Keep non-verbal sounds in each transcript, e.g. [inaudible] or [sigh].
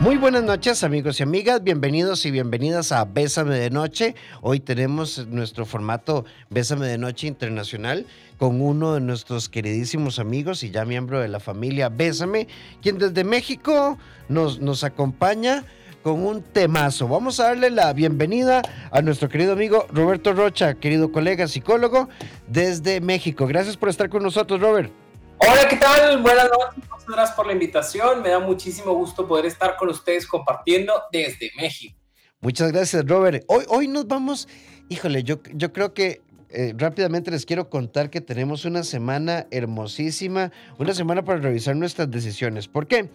Muy buenas noches amigos y amigas, bienvenidos y bienvenidas a Bésame de Noche. Hoy tenemos nuestro formato Bésame de Noche Internacional con uno de nuestros queridísimos amigos y ya miembro de la familia Bésame, quien desde México nos, nos acompaña con un temazo. Vamos a darle la bienvenida a nuestro querido amigo Roberto Rocha, querido colega psicólogo desde México. Gracias por estar con nosotros, Robert. Hola, ¿qué tal? Buenas noches, muchas gracias por la invitación. Me da muchísimo gusto poder estar con ustedes compartiendo desde México. Muchas gracias, Robert. Hoy, hoy nos vamos, híjole, yo, yo creo que eh, rápidamente les quiero contar que tenemos una semana hermosísima, una semana para revisar nuestras decisiones. ¿Por qué?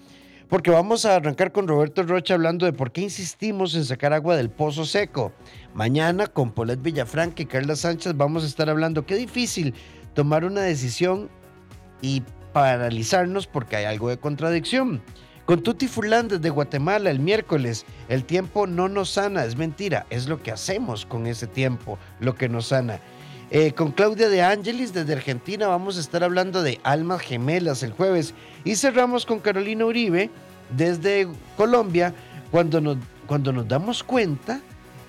Porque vamos a arrancar con Roberto Rocha hablando de por qué insistimos en sacar agua del pozo seco. Mañana con Paulette Villafranca y Carla Sánchez vamos a estar hablando qué difícil tomar una decisión y paralizarnos porque hay algo de contradicción. Con Tuti Fulán desde Guatemala el miércoles, el tiempo no nos sana, es mentira, es lo que hacemos con ese tiempo, lo que nos sana. Eh, con Claudia de Ángeles desde Argentina vamos a estar hablando de almas gemelas el jueves y cerramos con Carolina Uribe desde Colombia cuando nos, cuando nos damos cuenta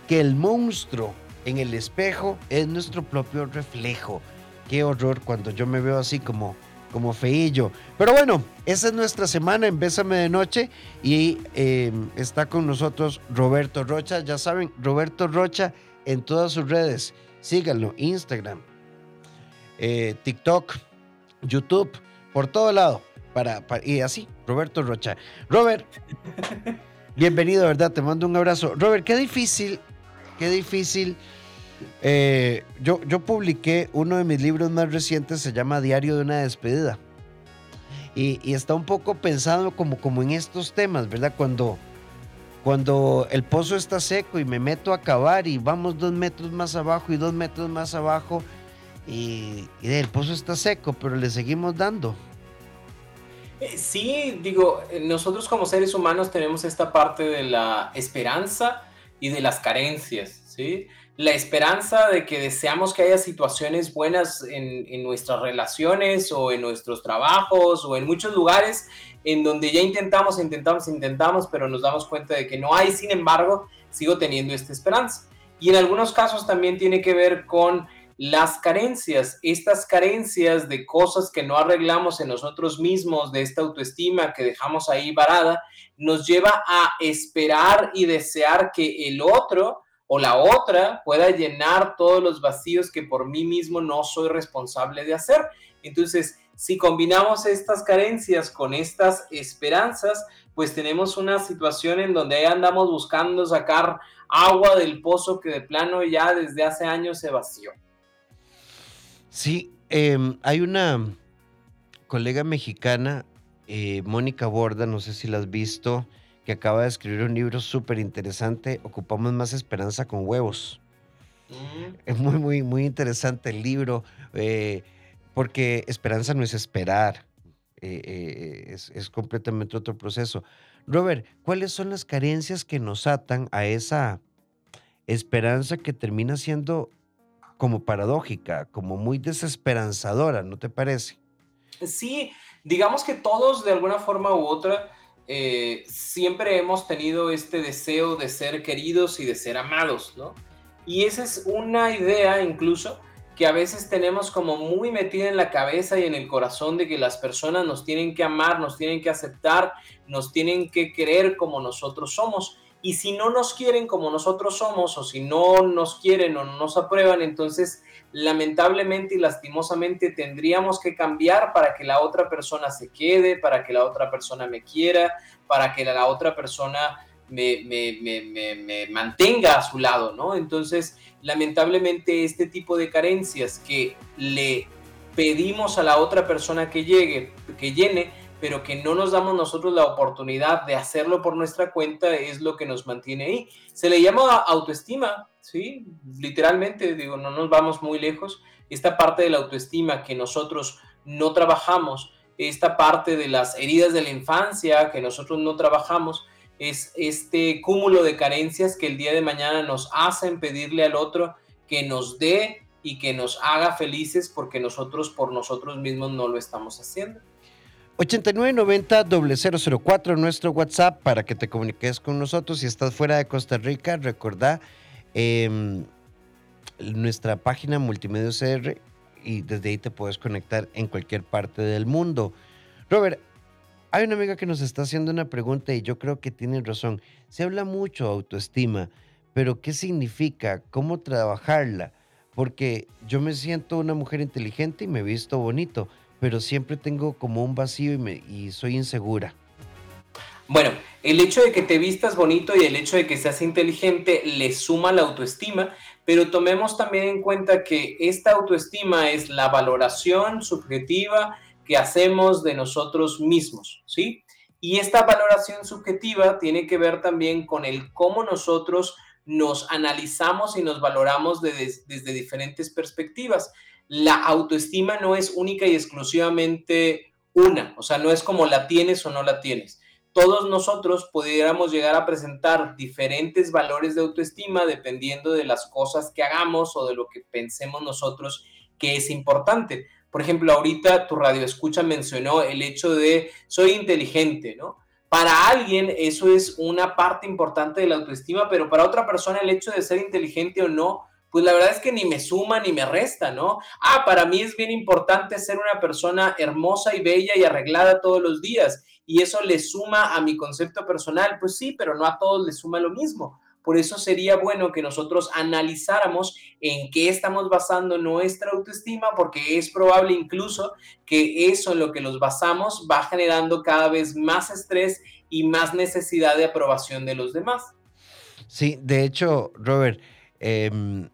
que el monstruo en el espejo es nuestro propio reflejo. Qué horror cuando yo me veo así como como feillo. Pero bueno, esa es nuestra semana en Bésame de Noche y em, está con nosotros Roberto Rocha. Ya saben, Roberto Rocha en todas sus redes. Síganlo, Instagram, eh, TikTok, YouTube, por todo lado. Para, y así, Roberto Rocha. Robert, [laughs] bienvenido, ¿verdad? Te mando un abrazo. Robert, qué difícil, qué difícil eh, yo, yo publiqué uno de mis libros más recientes, se llama Diario de una despedida. Y, está un poco pensado como, como en estos temas, ¿verdad? Cuando, cuando el pozo está seco y me meto a cavar y vamos dos metros más abajo y dos metros más abajo y, el pozo está seco, pero le seguimos dando. Eh, sí, digo, eh, nosotros como seres humanos tenemos esta parte de la esperanza y de las carencias, ¿sí? La esperanza de que deseamos que haya situaciones buenas en, nuestras relaciones o en nuestros trabajos o en muchos lugares en donde ya intentamos, intentamos, intentamos, pero nos damos cuenta de que no hay, sin embargo, sigo teniendo esta esperanza. Y en algunos casos también tiene que ver con las carencias, estas carencias de cosas que no arreglamos en nosotros mismos, de esta autoestima que dejamos ahí varada, nos lleva a esperar y desear que el otro o la otra pueda llenar todos los vacíos que por mí mismo no soy responsable de hacer. Entonces, si combinamos estas carencias con estas esperanzas, pues tenemos una situación en donde andamos buscando sacar agua del pozo que de plano ya desde hace años se vació. Sí, em, hay una colega mexicana, eh, Mónica Borda, no sé si la has visto, que acaba de escribir un libro súper interesante, Ocupamos más esperanza con huevos. Mm. Es muy, muy, muy interesante el libro, eh, porque esperanza no es esperar, eh, eh, es, es, completamente otro proceso. Robert, ¿cuáles son las carencias que nos atan a esa esperanza que termina siendo como paradójica, como muy desesperanzadora, ¿no te parece? Sí, digamos que todos de alguna forma u otra eh, siempre hemos tenido este deseo de ser queridos y de ser amados, ¿no? Y esa es una idea incluso que a veces tenemos como muy metida en la cabeza y en el corazón de que las personas nos tienen que amar, nos tienen que aceptar, nos tienen que querer como nosotros somos. Y si no nos quieren como nosotros somos, o si no nos quieren o no nos aprueban, entonces lamentablemente y lastimosamente tendríamos que cambiar para que la otra persona se quede, para que la otra persona me quiera, para que la otra persona me, me, mantenga a su lado, ¿no? Entonces, lamentablemente este tipo de carencias que le pedimos a la otra persona que llegue, que llene, pero que no nos damos nosotros la oportunidad de hacerlo por nuestra cuenta es lo que nos mantiene ahí. Se le llama autoestima, ¿sí? Literalmente, digo, no nos vamos muy lejos. Esta parte de la autoestima que nosotros no trabajamos, esta parte de las heridas de la infancia que nosotros no trabajamos, es este cúmulo de carencias que el día de mañana nos hacen pedirle al otro que nos dé y que nos haga felices porque nosotros por nosotros mismos no lo estamos haciendo. 8990-004, nuestro WhatsApp, para que te comuniques con nosotros. Si estás fuera de Costa Rica, recordá em, nuestra página Multimedia CR y desde ahí te puedes conectar en cualquier parte del mundo. Robert, hay una amiga que nos está haciendo una pregunta y yo creo que tiene razón. Se habla mucho de autoestima, pero ¿qué significa? ¿Cómo trabajarla? Porque yo me siento una mujer inteligente y me visto bonito, pero siempre tengo como un vacío y, me, y soy insegura. Bueno, el hecho de que te vistas bonito y el hecho de que seas inteligente le suma la autoestima, pero tomemos también en cuenta que esta autoestima es la valoración subjetiva que hacemos de nosotros mismos, ¿sí? Y esta valoración subjetiva tiene que ver también con el cómo nosotros nos analizamos y nos valoramos desde diferentes perspectivas. La autoestima no es única y exclusivamente una, o sea, no es como la tienes o no la tienes. Todos nosotros pudiéramos llegar a presentar diferentes valores de autoestima dependiendo de las cosas que hagamos o de lo que pensemos nosotros que es importante. Por ejemplo, ahorita tu radio escucha mencionó el hecho de soy inteligente, ¿no? Para alguien eso es una parte importante de la autoestima, pero para otra persona el hecho de ser inteligente o no, pues la verdad es que ni me suma ni me resta, ¿no? Ah, para mí es bien importante ser una persona hermosa y bella y arreglada todos los días y eso le suma a mi concepto personal, pues sí, pero no a todos le suma lo mismo. Por eso sería bueno que nosotros analizáramos en qué estamos basando nuestra autoestima, porque es probable incluso que eso en lo que nos basamos va generando cada vez más estrés y más necesidad de aprobación de los demás. Sí, de hecho, Robert, em,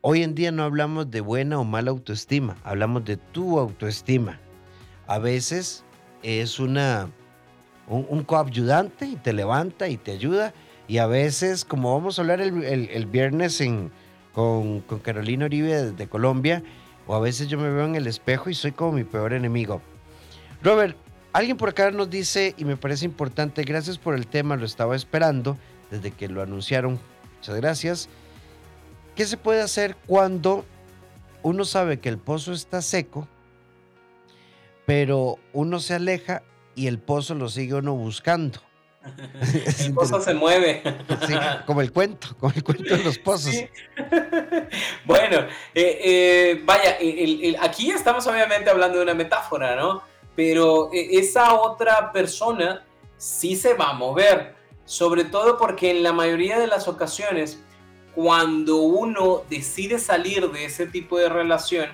hoy en día no hablamos de buena o mala autoestima, hablamos de tu autoestima. A veces es una un, coayudante y te levanta y te ayuda y a veces, como vamos a hablar el, viernes con, Carolina Oribe de, Colombia, o a veces yo me veo en el espejo y soy como mi peor enemigo. Robert, alguien por acá nos dice, y me parece importante, gracias por el tema, lo estaba esperando desde que lo anunciaron. Muchas gracias. ¿Qué se puede hacer cuando uno sabe que el pozo está seco, pero uno se aleja y el pozo lo sigue uno buscando? [laughs] el pozo se mueve. como el cuento, como el cuento de los pozos. [laughs] bueno, eh, eh, vaya, aquí estamos obviamente hablando de una metáfora, ¿no? Pero eh, esa otra persona sí se va a mover, sobre todo porque en la mayoría de las ocasiones, cuando uno decide salir de ese tipo de relación,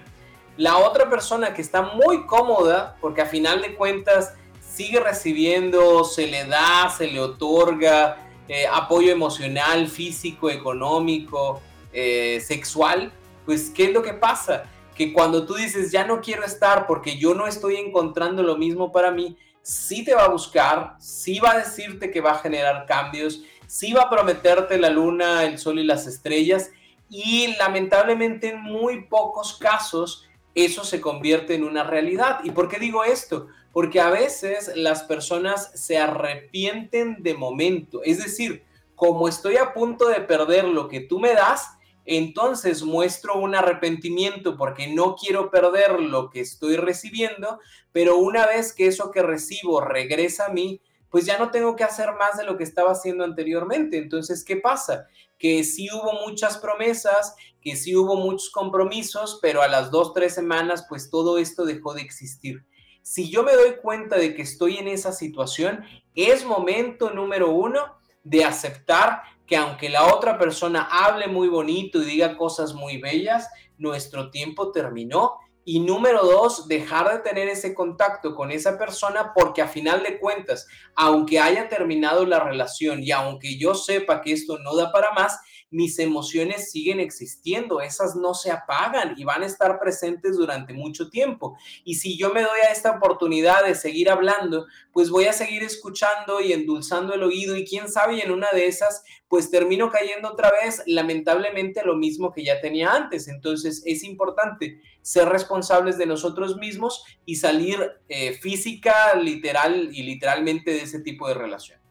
la otra persona que está muy cómoda, porque a final de cuentas, sigue recibiendo, se le da, se le otorga eh, apoyo emocional, físico, económico, eh, sexual, pues ¿qué es lo que pasa? Que cuando tú dices, ya no quiero estar porque yo no estoy encontrando lo mismo para mí, sí te va a buscar, sí va a decirte que va a generar cambios, sí va a prometerte la luna, el sol y las estrellas, y lamentablemente en muy pocos casos eso se convierte en una realidad. ¿Y por qué digo esto? porque a veces las personas se arrepienten de momento. Es decir, como estoy a punto de perder lo que tú me das, entonces muestro un arrepentimiento porque no quiero perder lo que estoy recibiendo, pero una vez que eso que recibo regresa a mí, pues ya no tengo que hacer más de lo que estaba haciendo anteriormente. Entonces, ¿qué pasa? Que sí hubo muchas promesas, que sí hubo muchos compromisos, pero a las dos, tres semanas, pues todo esto dejó de existir. Si yo me doy cuenta de que estoy en esa situación, es momento número uno de aceptar que aunque la otra persona hable muy bonito y diga cosas muy bellas, nuestro tiempo terminó. Y número dos, dejar de tener ese contacto con esa persona porque a final de cuentas, aunque haya terminado la relación y aunque yo sepa que esto no da para más, mis emociones siguen existiendo, esas no se apagan y van a estar presentes durante mucho tiempo. Y si yo me doy a esta oportunidad de seguir hablando, pues voy a seguir escuchando y endulzando el oído y quién sabe, y en una de esas, pues termino cayendo otra vez, lamentablemente, lo mismo que ya tenía antes. Entonces es importante ser responsables de nosotros mismos y salir eh, física, literal y literalmente de ese tipo de relación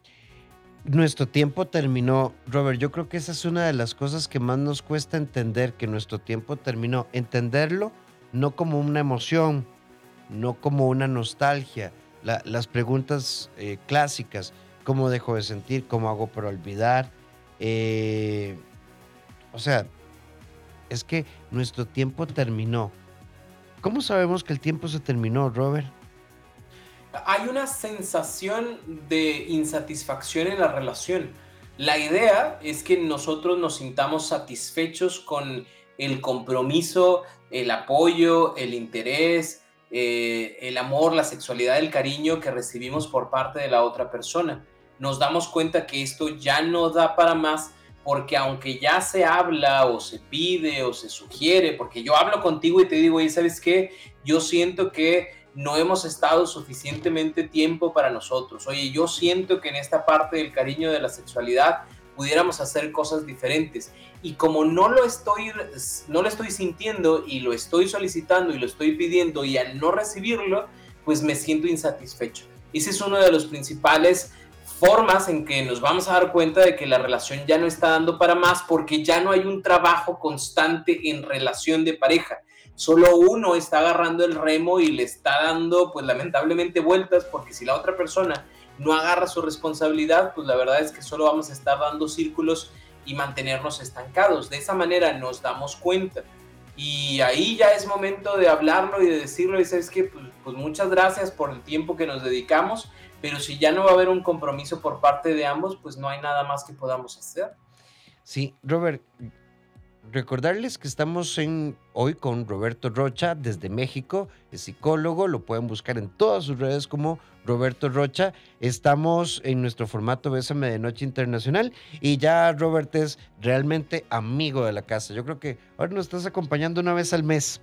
nuestro tiempo terminó. Robert, yo creo que esa es una de las cosas que más nos cuesta entender, que nuestro tiempo terminó. Entenderlo no como una emoción, no como una nostalgia, las preguntas eh, clásicas, ¿cómo dejo de sentir? ¿Cómo hago para olvidar? Eh, o sea, es que nuestro tiempo terminó. ¿Cómo sabemos que el tiempo se terminó, Robert? Hay una sensación de insatisfacción en la relación. La idea es que nosotros nos sintamos satisfechos con el compromiso, el apoyo, el interés, eh, el amor, la sexualidad, el cariño que recibimos por parte de la otra persona. Nos damos cuenta que esto ya no da para más porque aunque ya se habla o se pide o se sugiere, porque yo hablo contigo y te digo, y sabes qué, yo siento que no hemos estado suficientemente tiempo para nosotros. Oye, yo siento que en esta parte del cariño de la sexualidad pudiéramos hacer cosas diferentes. Y como no lo estoy, no lo estoy sintiendo y lo estoy solicitando y lo estoy pidiendo y al no recibirlo, pues me siento insatisfecho. Ese es uno de los principales formas en que nos vamos a dar cuenta de que la relación ya no está dando para más porque ya no hay un trabajo constante en relación de pareja. Solo uno está agarrando el remo y le está dando, pues lamentablemente, vueltas porque si la otra persona no agarra su responsabilidad, pues la verdad es que solo vamos a estar dando círculos y mantenernos estancados. De esa manera nos damos cuenta. Y ahí ya es momento de hablarlo y de decirlo. Y sabes que, pues, pues, muchas gracias por el tiempo que nos dedicamos, pero si ya no va a haber un compromiso por parte de ambos, pues no hay nada más que podamos hacer. Sí, Robert, Recordarles que estamos en, hoy con Roberto Rocha desde México, es psicólogo, lo pueden buscar en todas sus redes como Roberto Rocha. Estamos en nuestro formato Bésame de Noche Internacional y ya Robert es realmente amigo de la casa. Yo creo que ahora nos estás acompañando una vez al mes.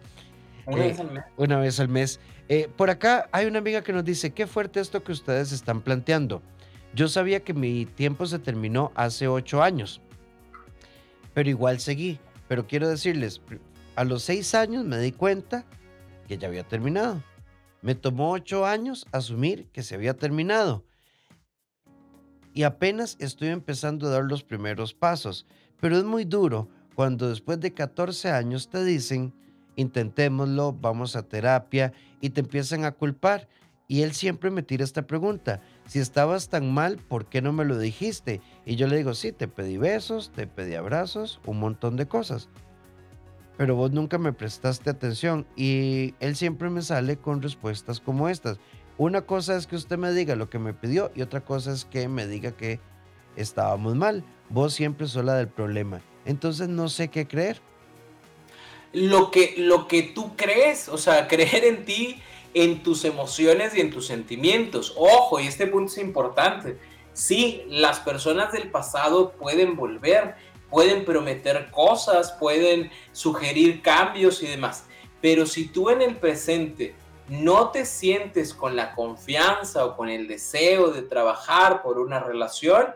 Una vez al mes. Una vez al mes. Eh, por acá hay una amiga que nos dice, qué fuerte esto que ustedes están planteando. Yo sabía que mi tiempo se terminó hace ocho años, pero igual seguí. Pero quiero decirles, a los seis años me di cuenta que ya había terminado. Me tomó ocho años asumir que se había terminado. Y apenas estoy empezando a dar los primeros pasos. Pero es muy duro cuando después de 14 años te dicen, intentémoslo, vamos a terapia y te empiezan a culpar. Y él siempre me tira esta pregunta, si estabas tan mal, ¿por qué no me lo dijiste? Y yo le digo, sí, te pedí besos, te pedí abrazos, un montón de cosas. Pero vos nunca me prestaste atención y él siempre me sale con respuestas como estas. Una cosa es que usted me diga lo que me pidió y otra cosa es que me diga que estábamos mal. Vos siempre sos la del problema. Entonces no sé qué creer. Lo que, lo que tú crees, o sea, [laughs] creer en ti en tus emociones y en tus sentimientos. Ojo, y este punto es importante. Sí, las personas del pasado pueden volver, pueden prometer cosas, pueden sugerir cambios y demás. Pero si tú en el presente no te sientes con la confianza o con el deseo de trabajar por una relación,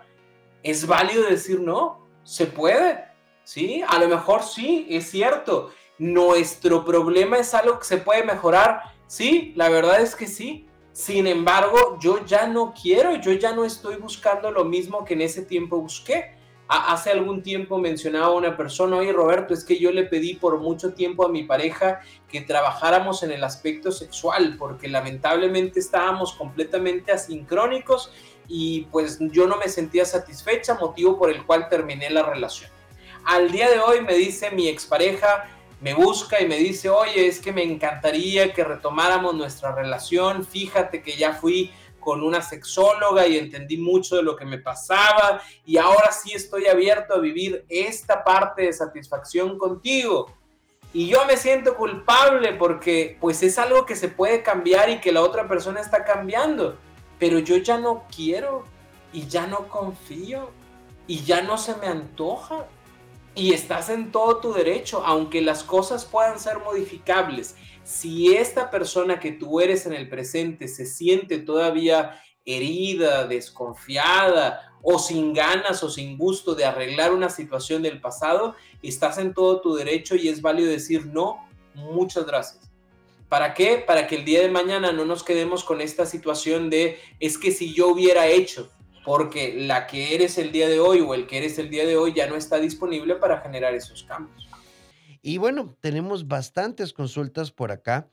es válido decir no, se puede. Sí, a lo mejor sí, es cierto. Nuestro problema es algo que se puede mejorar, Sí, la verdad es que sí. Sin embargo, yo ya no quiero, yo ya no estoy buscando lo mismo que en ese tiempo busqué. Hace algún tiempo mencionaba una persona, oye Roberto, es que yo le pedí por mucho tiempo a mi pareja que trabajáramos en el aspecto sexual, porque lamentablemente estábamos completamente asincrónicos y pues yo no me sentía satisfecha, motivo por el cual terminé la relación. Al día de hoy me dice mi expareja, me busca y me dice, oye, es que me encantaría que retomáramos nuestra relación, fíjate que ya fui con una sexóloga y entendí mucho de lo que me pasaba y ahora sí estoy abierto a vivir esta parte de satisfacción contigo. Y yo me siento culpable porque pues es algo que se puede cambiar y que la otra persona está cambiando, pero yo ya no quiero y ya no confío y ya no se me antoja y estás en todo tu derecho, aunque las cosas puedan ser modificables. Si esta persona que tú eres en el presente se siente todavía herida, desconfiada o sin ganas o sin gusto de arreglar una situación del pasado, estás en todo tu derecho y es válido decir no, muchas gracias. ¿Para qué? Para que el día de mañana no nos quedemos con esta situación de es que si yo hubiera hecho, porque la que eres el día de hoy o el que eres el día de hoy ya no está disponible para generar esos cambios. Y bueno, tenemos bastantes consultas por acá.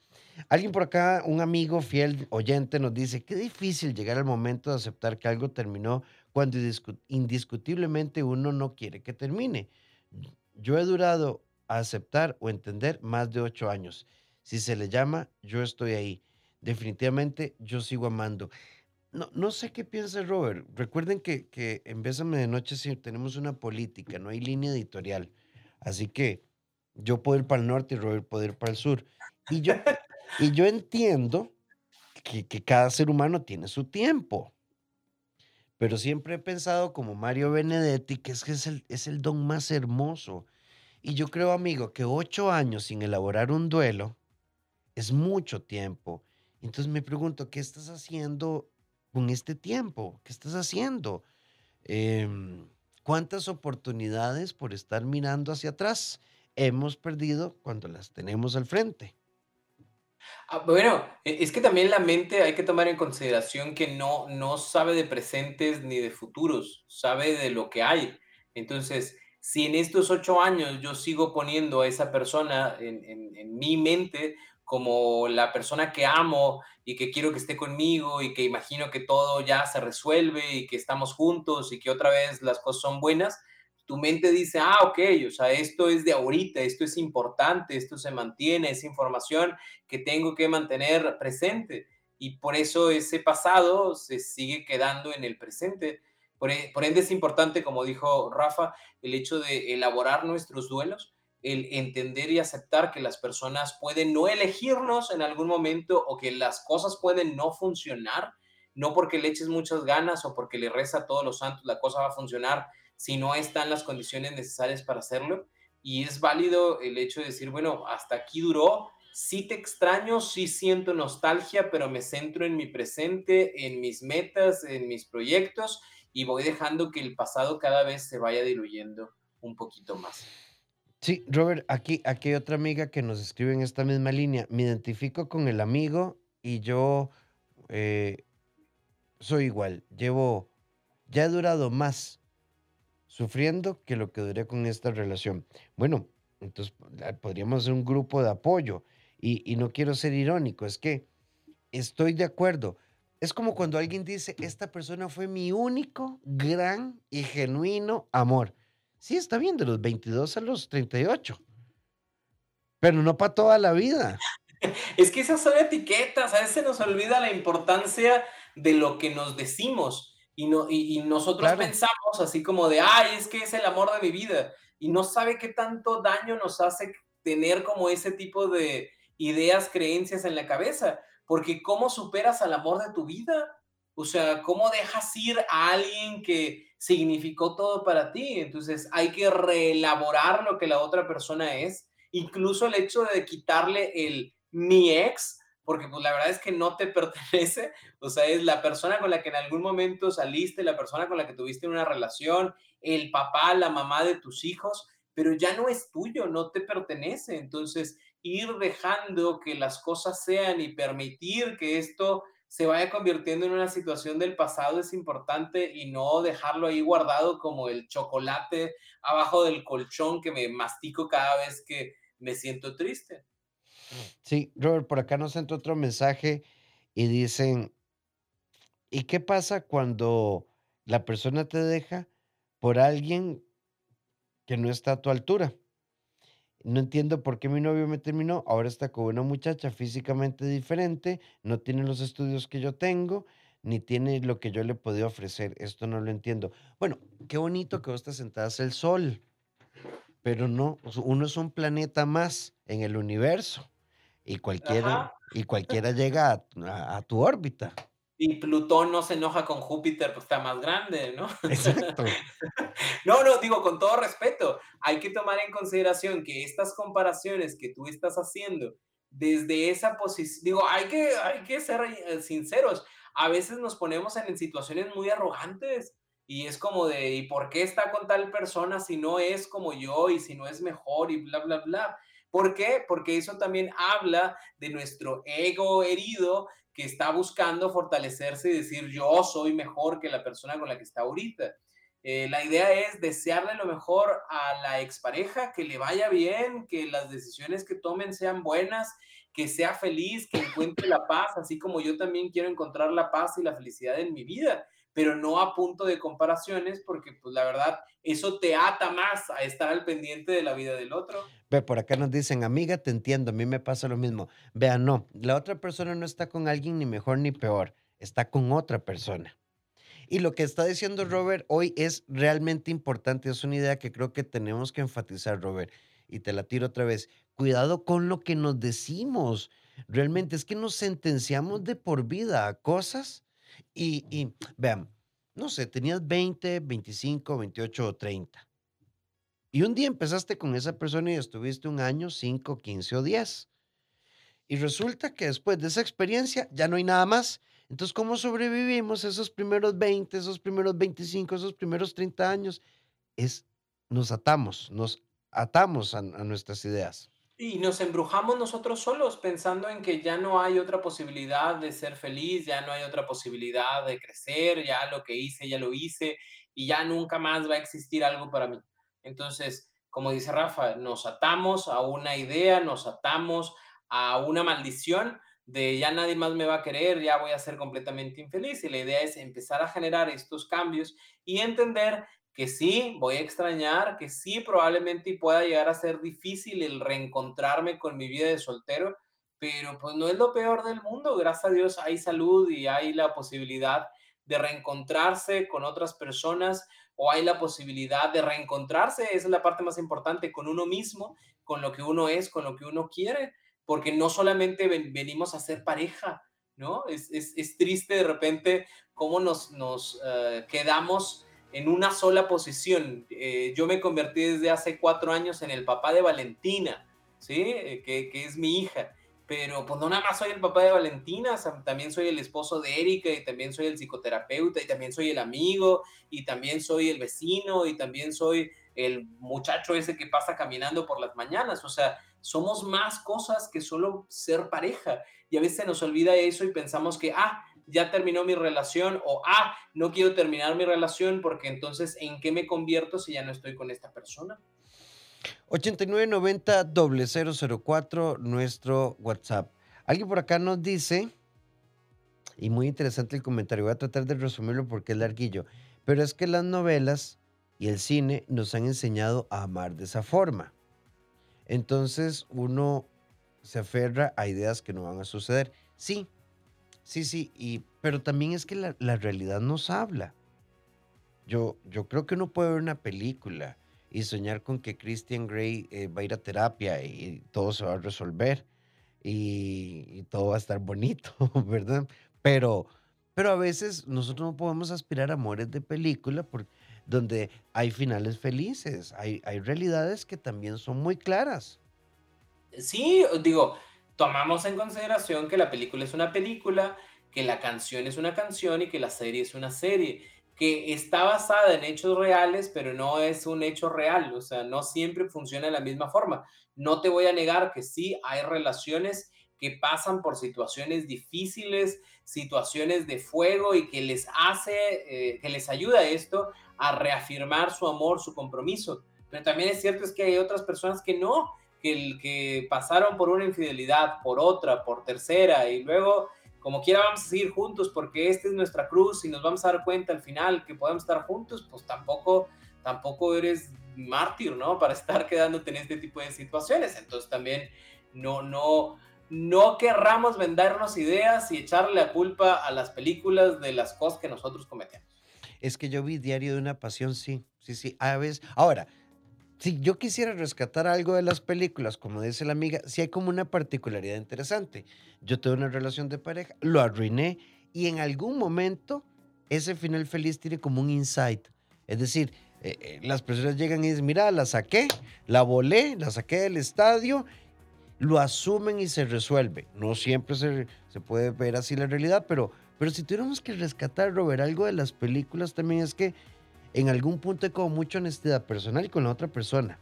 Alguien por acá, un amigo fiel oyente, nos dice, qué difícil llegar al momento de aceptar que algo terminó cuando indiscutiblemente uno no quiere que termine. Yo he durado a aceptar o entender más de ocho años. Si se le llama, yo estoy ahí. Definitivamente yo sigo amando. No, no sé qué piensa Robert. Recuerden que, que en Bésame de Noche sí tenemos una política, no hay línea editorial. Así que yo puedo ir para el norte y Robert puede ir para el sur. Y yo, y yo entiendo que, que cada ser humano tiene su tiempo. Pero siempre he pensado como Mario Benedetti, que es que es el, es el don más hermoso. Y yo creo, amigo, que ocho años sin elaborar un duelo es mucho tiempo. Entonces me pregunto, ¿qué estás haciendo con este tiempo? ¿Qué estás haciendo? Em, ¿Cuántas oportunidades por estar mirando hacia atrás hemos perdido cuando las tenemos al frente? Ah, bueno, e, es que también la mente hay que tomar en consideración que no, no sabe de presentes ni de futuros, sabe de lo que hay. Entonces, si en estos ocho años yo sigo poniendo a esa persona en mi mente como la persona que amo y que quiero que esté conmigo y que imagino que todo ya se resuelve y que estamos juntos y que otra vez las cosas son buenas, tu mente dice, ah, ok, o sea, esto es de ahorita, esto es importante, esto se mantiene, es información que tengo que mantener presente. Y por eso ese pasado se sigue quedando en el presente. Por, e, por ende es importante, como dijo Rafa, el hecho de elaborar nuestros duelos, el entender y aceptar que las personas pueden no elegirnos en algún momento o que las cosas pueden no funcionar, no porque le eches muchas ganas o porque le reza a todos los santos la cosa va a funcionar, si no están las condiciones necesarias para hacerlo. Y es válido el hecho de decir, bueno, hasta aquí duró, sí te extraño, sí siento nostalgia, pero me centro en mi presente, en mis metas, en mis proyectos y voy dejando que el pasado cada vez se vaya diluyendo un poquito más. Sí, Robert, aquí, aquí hay otra amiga que nos escribe en esta misma línea. Me identifico con el amigo y yo eh, soy igual. Llevo, ya he durado más sufriendo que lo que duré con esta relación. Bueno, entonces podríamos ser un grupo de apoyo y, no quiero ser irónico, es que estoy de acuerdo. Es como cuando alguien dice, esta persona fue mi único, gran y genuino amor. Sí, está bien, de los 22 a los 38. Pero no para toda la vida. Es que esas son etiquetas, a veces se nos olvida la importancia de lo que nos decimos y, no, y, nosotros pensamos así como de, ay, es que es el amor de mi vida. Y no sabe qué tanto daño nos hace tener como ese tipo de ideas, creencias en la cabeza. Porque ¿cómo superas al amor de tu vida? O sea, ¿cómo dejas ir a alguien que significó todo para ti? Entonces hay que reelaborar lo que la otra persona es. Incluso el hecho de quitarle el mi ex porque pues la verdad es que no te [laughs] pertenece, o sea, es la persona con la que en algún momento saliste, la persona con la que tuviste una relación, el papá, la mamá de tus hijos, pero ya no es tuyo, no te pertenece. Entonces, ir dejando que las cosas sean y permitir que esto se vaya convirtiendo en una situación del pasado es importante y no dejarlo ahí guardado como el chocolate abajo del colchón que me mastico cada vez que me siento triste. Sí, Robert, por acá nos entra otro mensaje y dicen, ¿y qué pasa cuando la persona te deja por alguien que no está a tu altura? No entiendo por qué mi novio me terminó, ahora está con una muchacha físicamente diferente, no tiene los estudios que yo tengo, ni tiene lo que yo le podía ofrecer. Esto no lo entiendo. Bueno, qué bonito que vos te sentás el sol, pero no, uno es un planeta más en el universo y cualquiera, y cualquiera llega a, tu órbita. Y Plutón no se enoja con Júpiter, pues está más grande, ¿no? Exacto. [laughs] no, no, digo, con todo respeto, hay que tomar en consideración que estas comparaciones que tú estás haciendo desde esa posición, digo, hay que, hay que ser eh, sinceros, a veces nos ponemos en, en situaciones muy arrogantes y es como de, ¿y por qué está con tal persona si no es como yo y si no es mejor y bla, bla, bla? ¿Por qué? Porque eso también habla de nuestro ego herido que está buscando fortalecerse y decir yo soy mejor que la persona con la que está ahorita. Eh, la idea es desearle lo mejor a la expareja, que le vaya bien, que las decisiones que tomen sean buenas que sea feliz, que encuentre la paz, así como yo también quiero encontrar la paz y la felicidad en mi vida, pero no a punto de comparaciones, porque pues la verdad, eso te ata más a estar al pendiente de la vida del otro. Ve, por acá nos dicen, amiga, te entiendo, a mí me pasa lo mismo. Vea, no, la otra persona no está con alguien ni mejor ni peor, está con otra persona. Y lo que está diciendo Robert hoy es realmente importante, es una idea que creo que tenemos que enfatizar, Robert, y te la tiro otra vez. Cuidado con lo que nos decimos. Realmente es que nos sentenciamos de por vida a cosas y, y vean, no sé, tenías 20, 25, 28 o 30. Y un día empezaste con esa persona y estuviste un año, 5, 15 o 10. Y resulta que después de esa experiencia ya no hay nada más. Entonces, ¿cómo sobrevivimos esos primeros 20, esos primeros 25, esos primeros 30 años? Es, nos atamos, nos atamos a, nuestras ideas. Y nos embrujamos nosotros solos pensando en que ya no hay otra posibilidad de ser feliz, ya no hay otra posibilidad de crecer, ya lo que hice, ya lo hice y ya nunca más va a existir algo para mí. Entonces, como dice Rafa, nos atamos a una idea, nos atamos a una maldición de ya nadie más me va a querer, ya voy a ser completamente infeliz. Y la idea es empezar a generar estos cambios y entender que sí, voy a extrañar, que sí, probablemente pueda llegar a ser difícil el reencontrarme con mi vida de soltero, pero pues no es lo peor del mundo. Gracias a Dios hay salud y hay la posibilidad de reencontrarse con otras personas o hay la posibilidad de reencontrarse, es la parte más importante, con uno mismo, con lo que uno es, con lo que uno quiere porque no solamente venimos a ser pareja, ¿no? Es, triste de repente cómo nos, nos eh, quedamos en una sola posición. Eh, yo me convertí desde hace cuatro años en el papá de Valentina, ¿sí? Eh, que, que, es mi hija. Pero pues no nada más soy el papá de Valentina, también soy el esposo de Erika y también soy el psicoterapeuta y también soy el amigo y también soy el vecino y también soy el muchacho ese que pasa caminando por las mañanas. O sea, somos más cosas que solo ser pareja. Y a veces nos olvida eso y pensamos que, ah, ya terminó mi relación o, ah, no quiero terminar mi relación porque entonces, ¿en qué me convierto si ya no estoy con esta persona? 8990-004, nuestro WhatsApp. Alguien por acá nos dice, y muy interesante el comentario, voy a tratar de resumirlo porque es larguillo, pero es que las novelas y el cine nos han enseñado a amar de esa forma. Entonces uno se aferra a ideas que no van a suceder. Sí, sí, sí, y, pero también es que la, realidad nos habla. Yo, yo creo que uno puede ver una película y soñar con que Christian Grey eh, va a ir a terapia y todo se va a resolver y, todo va a estar bonito, [laughs] ¿verdad? Pero, pero a veces nosotros no podemos aspirar a amores de película porque donde hay finales felices, hay, hay realidades que también son muy claras. Sí, digo, tomamos en consideración que la película es una película, que la canción es una canción y que la serie es una serie, que está basada en hechos reales, pero no es un hecho real, o sea, no siempre funciona de la misma forma. No te voy a negar que sí hay relaciones que pasan por situaciones difíciles, situaciones de fuego y que les hace, eh, que les ayuda esto a reafirmar su amor, su compromiso. Pero también es cierto es que hay otras personas que no, que, que pasaron por una infidelidad, por otra, por tercera, y luego, como quiera, vamos a seguir juntos porque esta es nuestra cruz y nos vamos a dar cuenta al final que podemos estar juntos, pues tampoco, tampoco eres mártir, ¿no? Para estar quedándote en este tipo de situaciones. Entonces también no, no, no querramos vendernos ideas y echarle la culpa a las películas de las cosas que nosotros cometemos. Es que yo vi Diario de una Pasión, sí, sí, sí. A veces, ahora, si yo quisiera rescatar algo de las películas, como dice la amiga, sí hay como una particularidad interesante. Yo tuve una relación de pareja, lo arruiné y en algún momento ese final feliz tiene como un insight. Es decir, eh, eh, las personas llegan y dicen, mira, la saqué, la volé, la saqué del estadio, lo asumen y se resuelve. No siempre se, se puede ver así la realidad, pero pero si tuviéramos que rescatar, Robert, algo de las películas también es que en algún punto hay como mucha honestidad personal con la otra persona.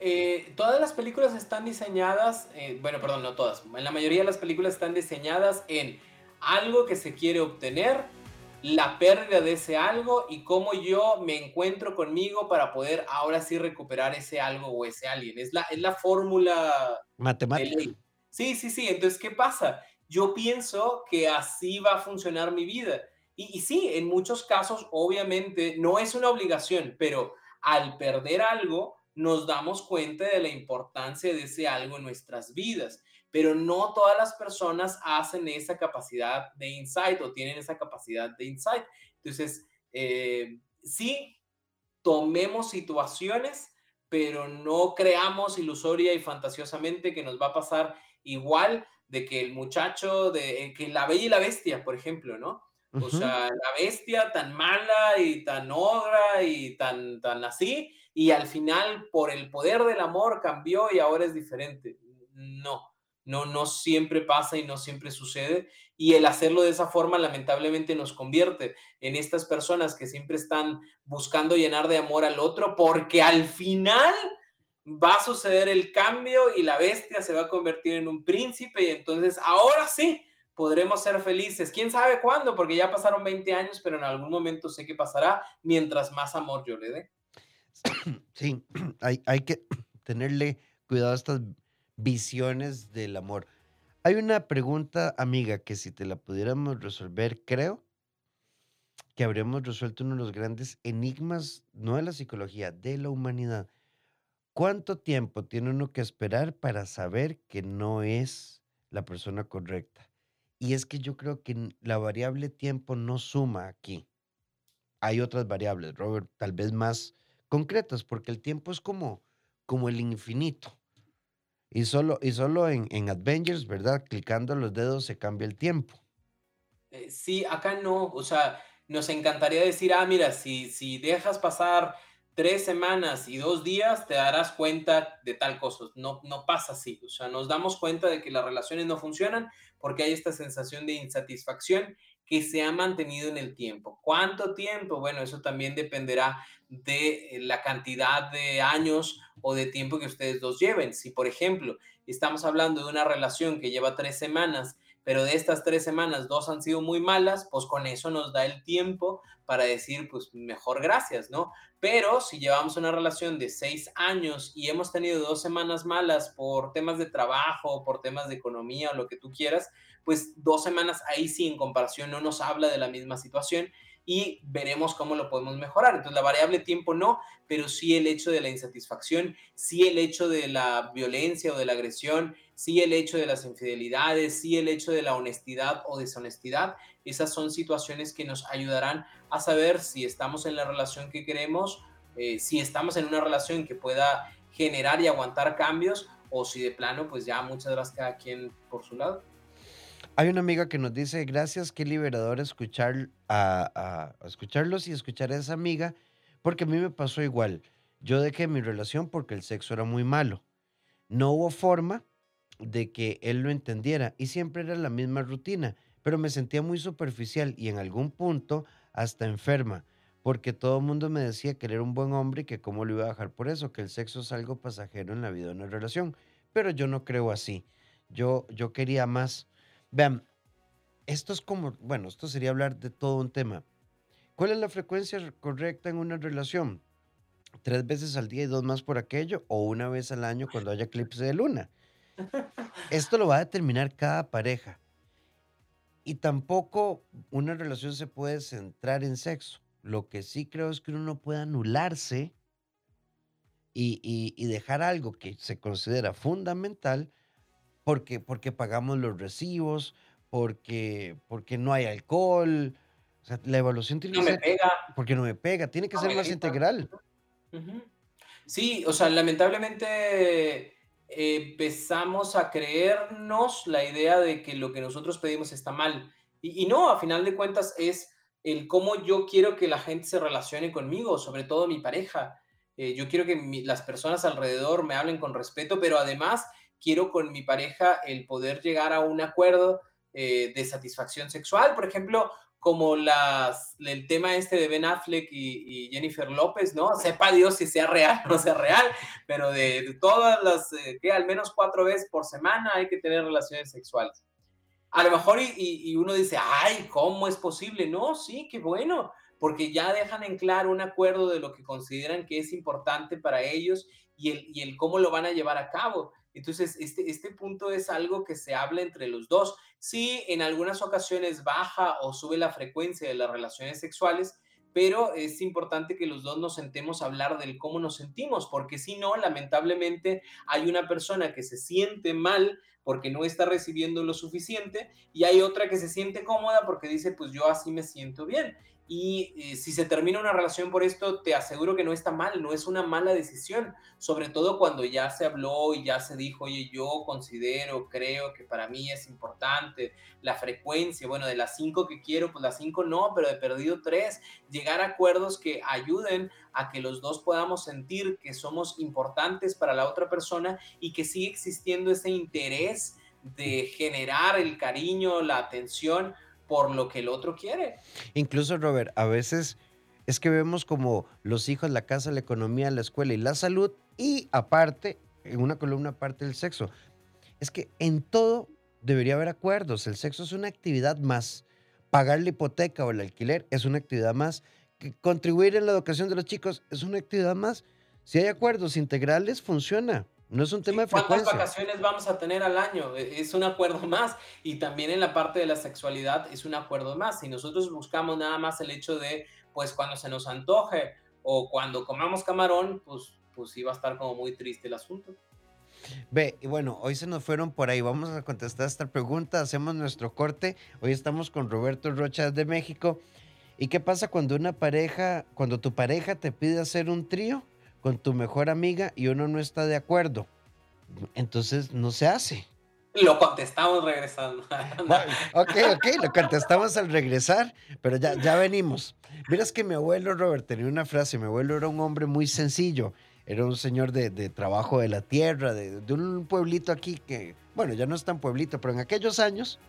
Eh, todas las películas están diseñadas, eh, bueno, perdón, no todas, en la mayoría de las películas están diseñadas en algo que se quiere obtener la pérdida de ese algo y cómo yo me encuentro conmigo para poder ahora sí recuperar ese algo o ese alguien. Es la, es la fórmula matemática. Sí, sí, sí. Entonces, ¿qué pasa? Yo pienso que así va a funcionar mi vida. Y, sí, en muchos casos, obviamente, no es una obligación, pero al perder algo, nos damos cuenta de la importancia de ese algo en nuestras vidas pero no todas las personas hacen esa capacidad de insight o tienen esa capacidad de insight. Entonces, eh, sí, tomemos situaciones, pero no creamos ilusoria y fantasiosamente que nos va a pasar igual de que el muchacho, de eh, que la bella y la bestia, por ejemplo, ¿no? O sea, la bestia tan mala y tan ogra y tan, tan así, y al final por el poder del amor cambió y ahora es diferente. No, no, no siempre pasa y no siempre sucede. Y el hacerlo de esa forma lamentablemente nos convierte en estas personas que siempre están buscando llenar de amor al otro porque al final va a suceder el cambio y la bestia se va a convertir en un príncipe y entonces ahora sí podremos ser felices. ¿Quién sabe cuándo? Porque ya pasaron 20 años, pero en algún momento sé que pasará mientras más amor yo le dé. [clears throat] Sí, [clears throat] hay, que [clears throat] tenerle cuidado a estas visiones del amor. Hay una pregunta, amiga, que si te la pudiéramos resolver, creo que habríamos resuelto uno de los grandes enigmas, no de la psicología, de la humanidad. ¿Cuánto tiempo tiene uno que esperar para saber que no es la persona correcta? Y es que yo creo que la variable tiempo no suma aquí. Hay otras variables, Robert, tal vez más concretas, porque el tiempo es como, como el infinito. Y solo, y solo en, en Avengers, ¿verdad? Clicando los dedos se cambia el tiempo. Eh, sí, acá no. O sea, nos encantaría decir, ah, mira, si, si dejas pasar tres semanas y dos días, te darás cuenta de tal cosa. No, no pasa así. O sea, nos damos cuenta de que las relaciones no funcionan porque hay esta sensación de insatisfacción que se ha mantenido en el tiempo. ¿Cuánto tiempo? Bueno, eso también dependerá de eh, la cantidad de años o de tiempo que ustedes dos lleven. Si, por ejemplo, estamos hablando de una relación que lleva tres semanas, pero de estas tres semanas dos han sido muy malas, pues con eso nos da el tiempo para decir, pues mejor gracias, ¿no? Pero si llevamos una relación de seis años y hemos tenido dos semanas malas por temas de trabajo, por temas de economía o lo que tú quieras, pues dos semanas ahí sí en comparación no nos habla de la misma situación y veremos cómo lo podemos mejorar. Entonces la variable tiempo no, pero sí el hecho de la insatisfacción, sí el hecho de la violencia o de la agresión, sí el hecho de las infidelidades, sí el hecho de la honestidad o deshonestidad. Esas son situaciones que nos ayudarán a saber si estamos en la relación que queremos, eh, si estamos en una relación que pueda generar y aguantar cambios o si de plano pues ya muchas gracias cada quien por su lado. Hay una amiga que nos dice, gracias, qué liberador escuchar a, escucharlos y escuchar a esa amiga, porque a mí me pasó igual. Yo dejé mi relación porque el sexo era muy malo. No hubo forma de que él lo entendiera y siempre era la misma rutina, pero me sentía muy superficial y en algún punto hasta enferma, porque todo el mundo me decía que era un buen hombre y que cómo lo iba a dejar por eso, que el sexo es algo pasajero en la vida de una relación, pero yo no creo así. Yo, yo quería más. Vean, esto es como, bueno, esto sería hablar de todo un tema. ¿Cuál es la frecuencia correcta en una relación? ¿Tres veces al día y dos más por aquello? ¿O una vez al año cuando haya eclipse de luna? Esto lo va a determinar cada pareja. Y tampoco una relación se puede centrar en sexo. Lo que sí creo es que uno no puede anularse y, y dejar algo que se considera fundamental porque, porque pagamos los recibos, porque, porque no hay alcohol. O sea, la evaluación tiene no que ser... pega. Porque no me pega, tiene que ser más integral. Sí, o sea, lamentablemente empezamos a creernos la idea de que lo que nosotros pedimos está mal. Y, no, a final de cuentas es el cómo yo quiero que la gente se relacione conmigo, sobre todo mi pareja. Eh, yo quiero que las personas alrededor me hablen con respeto, pero además quiero con mi pareja el poder llegar a un acuerdo eh, de satisfacción sexual, por ejemplo, como las, el tema este de Ben Affleck y, Jennifer López, ¿no? Sepa Dios si sea real o no sea real, pero de, todas las, eh, que al menos cuatro veces por semana hay que tener relaciones sexuales. A lo mejor y, uno dice, ay, ¿cómo es posible? No, sí, qué bueno, porque ya dejan en claro un acuerdo de lo que consideran que es importante para ellos y el, y el cómo lo van a llevar a cabo. Entonces, este, este punto es algo que se habla entre los dos. Sí, en algunas ocasiones baja o sube la frecuencia de las relaciones sexuales, pero es importante que los dos nos sentemos a hablar del cómo nos sentimos, porque si no, lamentablemente hay una persona que se siente mal porque no está recibiendo lo suficiente y hay otra que se siente cómoda porque dice, pues yo así me siento bien. Y eh, si se termina una relación por esto, te aseguro que no está mal, no es una mala decisión, sobre todo cuando ya se habló y ya se dijo, oye, yo considero, creo que para mí es importante la frecuencia, bueno, de las cinco que quiero, pues las cinco no, pero he perdido tres, llegar a acuerdos que ayuden a que los dos podamos sentir que somos importantes para la otra persona y que sigue existiendo ese interés de generar el cariño, la atención por lo que el otro quiere. Incluso, Robert, a veces es que vemos como los hijos, la casa, la economía, la escuela y la salud, y aparte, en una columna aparte del sexo. Es que en todo debería haber acuerdos. El sexo es una actividad más. Pagar la hipoteca o el alquiler es una actividad más. Contribuir en la educación de los chicos es una actividad más. Si hay acuerdos integrales, funciona. No es un tema de frecuencia. ¿Cuántas vacaciones vamos a tener al año? E, es un acuerdo más. Y también en la parte de la sexualidad es un acuerdo más. Si nosotros buscamos nada más el hecho de, pues cuando se nos antoje o cuando comamos camarón, pues, pues sí va a estar como muy triste el asunto. Ve, y bueno, hoy se nos fueron por ahí. Vamos a contestar esta pregunta. Hacemos nuestro corte. Hoy estamos con Roberto Rocha de México. ¿Y qué pasa cuando una pareja, cuando tu pareja te pide hacer un trío? Con tu mejor amiga y uno no está de acuerdo. Entonces no se hace. Lo contestamos regresando. [laughs] ok, ok, lo contestamos al regresar, pero ya, ya venimos. Miras que mi abuelo Robert tenía una frase, mi abuelo era un hombre muy sencillo, era un señor de, trabajo de la tierra, de, de, un pueblito aquí que, bueno, ya no es tan pueblito, pero en aquellos años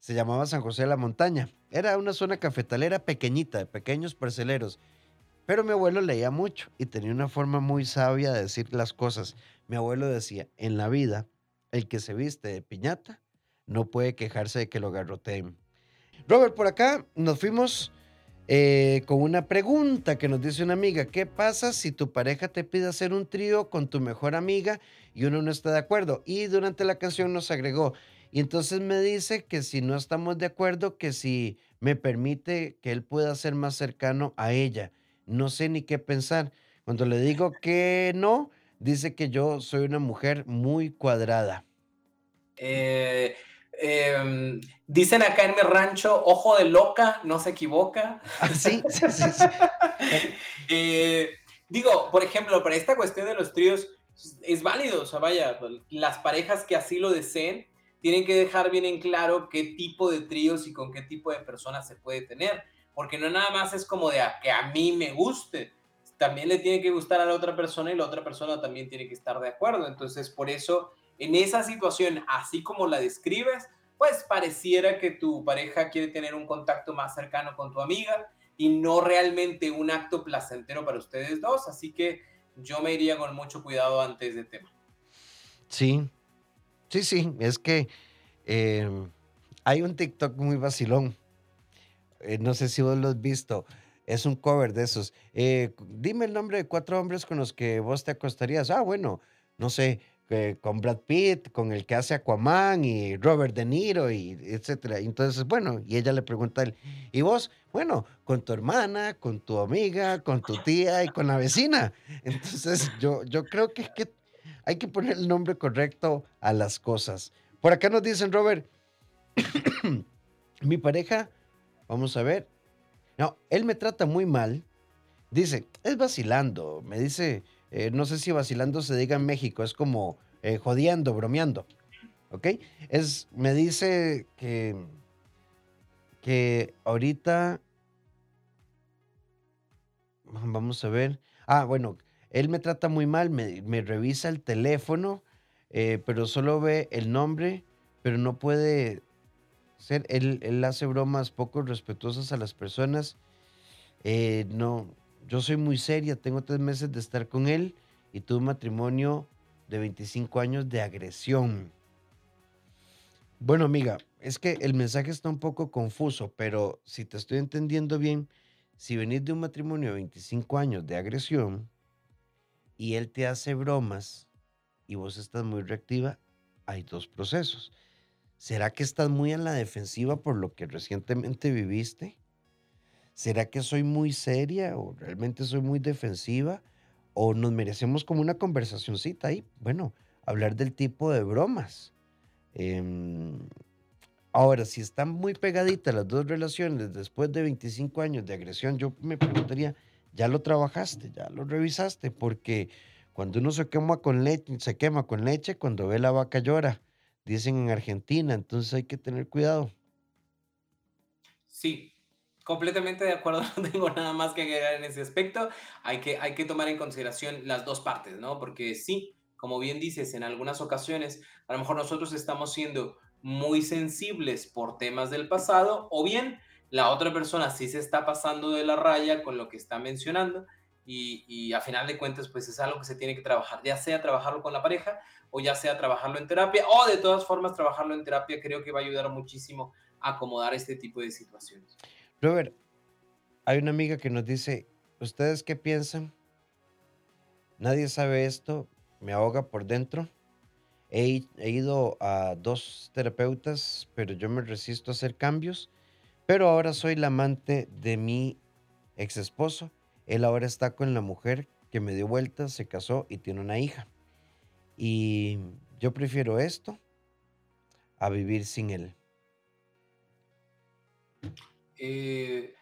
se llamaba San José de la Montaña. Era una zona cafetalera pequeñita, de pequeños parceleros. Pero mi abuelo leía mucho y tenía una forma muy sabia de decir las cosas. Mi abuelo decía, en la vida, el que se viste de piñata no puede quejarse de que lo garroteen. Robert, por acá nos fuimos eh, con una pregunta que nos dice una amiga. ¿Qué pasa si tu pareja te pide hacer un trío con tu mejor amiga y uno no está de acuerdo? Y durante la canción nos agregó. Y entonces me dice que si no estamos de acuerdo, que si me permite que él pueda ser más cercano a ella no sé ni qué pensar. Cuando le digo que no, dice que yo soy una mujer muy cuadrada. Eh, em, dicen acá en mi rancho, ojo de loca, no se equivoca. Ah, sí, sí, sí. [laughs] Eh, digo, por ejemplo, para esta cuestión de los tríos, es válido, o sea, vaya, las parejas que así lo deseen tienen que dejar bien en claro qué tipo de tríos y con qué tipo de personas se puede tener porque no nada más es como de que a mí me guste, también le tiene que gustar a la otra persona y la otra persona también tiene que estar de acuerdo. Entonces, por eso, en esa situación, así como la describes, pues pareciera que tu pareja quiere tener un contacto más cercano con tu amiga y no realmente un acto placentero para ustedes dos. Así que yo me iría con mucho cuidado antes de tema. Sí, sí, sí, es que eh, hay un TikTok muy vacilón eh, no sé si vos lo has visto, es un cover de esos. Eh, dime el nombre de cuatro hombres con los que vos te acostarías. Ah, bueno, no sé, eh, con Brad Pitt, con el que hace Aquaman y Robert De Niro y etcétera. Entonces, bueno, y ella le pregunta a él, ¿y vos? Bueno, con tu hermana, con tu amiga, con tu tía y con la vecina. [laughs] Entonces, yo, yo creo que, que hay que poner el nombre correcto a las cosas. Por acá nos dicen, Robert, [coughs] mi pareja Vamos a ver. No, él me trata muy mal. Dice, es vacilando. Me dice, eh, no sé si vacilando se diga en México, es como eh, jodiendo, bromeando. ¿Ok? Es, me dice que, que ahorita, vamos a ver. Ah, bueno, él me trata muy mal, me, me revisa el teléfono, eh, pero solo ve el nombre, pero no puede ser, él, hace bromas poco respetuosas a las personas. Eh, no, yo soy muy seria, tengo tres meses de estar con él y tuve un matrimonio de 25 años de agresión. Bueno, amiga, es que el mensaje está un poco confuso, pero si te estoy entendiendo bien, si venís de un matrimonio de 25 años de agresión y él te hace bromas y vos estás muy reactiva, hay dos procesos. ¿Será que estás muy en la defensiva por lo que recientemente viviste? ¿Será que soy muy seria o realmente soy muy defensiva? ¿O nos merecemos como una conversacioncita ahí? Bueno, hablar del tipo de bromas. Em, ahora, si están muy pegaditas las dos relaciones después de 25 años de agresión, yo me preguntaría, ¿ya lo trabajaste? ¿Ya lo revisaste? Porque cuando uno se quema con leche, se quema con leche cuando ve la vaca llora dicen en Argentina, entonces hay que tener cuidado. Sí, completamente de acuerdo, [laughs] no tengo nada más que agregar en ese aspecto. Hay que, hay que tomar en consideración las dos partes, ¿no? Porque sí, como bien dices, en algunas ocasiones a lo mejor nosotros estamos siendo muy sensibles por temas del pasado o bien la otra persona sí se está pasando de la raya con lo que está mencionando y, a final de cuentas pues es algo que se tiene que trabajar, ya sea trabajarlo con la pareja o ya sea trabajarlo en terapia o de todas formas trabajarlo en terapia creo que va a ayudar muchísimo a acomodar este tipo de situaciones. Robert, hay una amiga que nos dice, ¿ustedes qué piensan? Nadie sabe esto, me ahoga por dentro. He, he ido a dos terapeutas, pero yo me resisto a hacer cambios. Pero ahora soy la amante de mi ex esposo él ahora está con la mujer que me dio vuelta, se casó y tiene una hija. Y yo prefiero esto a vivir sin él. Eh,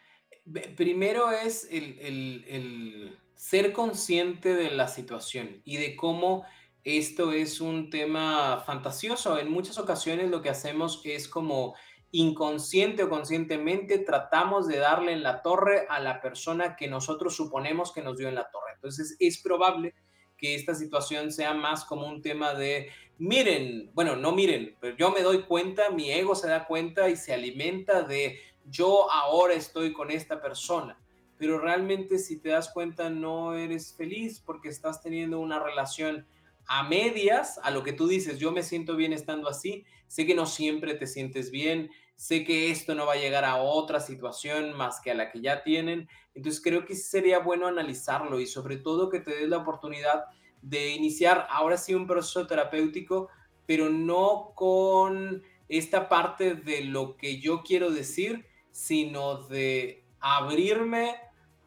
primero es el, ser consciente de la situación y de cómo esto es un tema fantasioso. En muchas ocasiones lo que hacemos es como inconsciente o conscientemente tratamos de darle en la torre a la persona que nosotros suponemos que nos dio en la torre. Entonces es probable que esta situación sea más como un tema de, miren, bueno, no miren, pero yo me doy cuenta, mi ego se da cuenta y se alimenta de, yo ahora estoy con esta persona. Pero realmente si te das cuenta no eres feliz porque estás teniendo una relación a medias a lo que tú dices, yo me siento bien estando así, sé que no siempre te sientes bien, sé que esto no va a llegar a otra situación más que a la que ya tienen, entonces creo que sería bueno analizarlo y sobre todo que te des la oportunidad de iniciar ahora sí un proceso terapéutico, pero no con esta parte de lo que yo quiero decir, sino de abrirme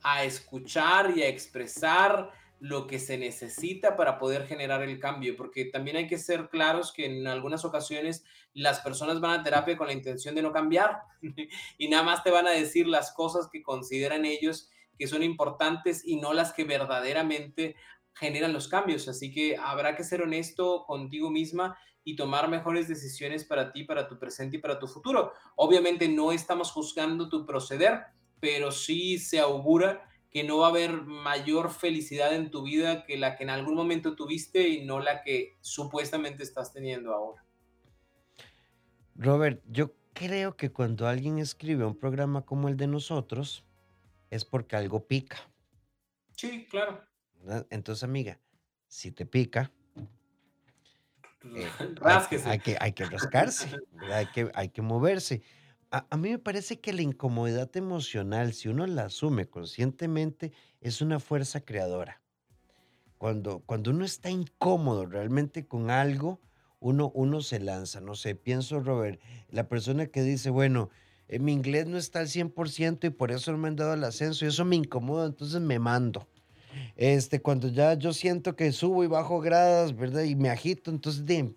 a escuchar y a expresar lo que se necesita para poder generar el cambio, porque también hay que ser claros que en algunas ocasiones las personas van a terapia con la intención de no cambiar [laughs] y nada más te van a decir las cosas que consideran ellos que son importantes y no las que verdaderamente generan los cambios. Así que habrá que ser honesto contigo misma y tomar mejores decisiones para ti, para tu presente y para tu futuro. Obviamente no estamos juzgando tu proceder, pero sí se augura que no va a haber mayor felicidad en tu vida que la que en algún momento tuviste y no la que supuestamente estás teniendo ahora. Robert, yo creo que cuando alguien escribe un programa como el de nosotros, es porque algo pica. Sí, claro. Entonces, amiga, si te pica, eh, [laughs] hay, que, hay que rascarse, hay, que, hay que moverse. A, mí me parece que la incomodidad emocional, si uno la asume conscientemente, es una fuerza creadora. Cuando, cuando uno está incómodo realmente con algo, uno, uno se lanza. No sé, pienso, Robert, la persona que dice, bueno, eh, mi inglés no está al 100% y por eso no me han dado el ascenso y eso me incomoda, entonces me mando. Este, cuando ya yo siento que subo y bajo gradas, ¿verdad? Y me agito, entonces de,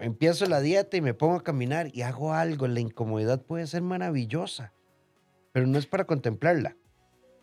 empiezo la dieta y me pongo a caminar y hago algo, la incomodidad puede ser maravillosa, pero no es para contemplarla.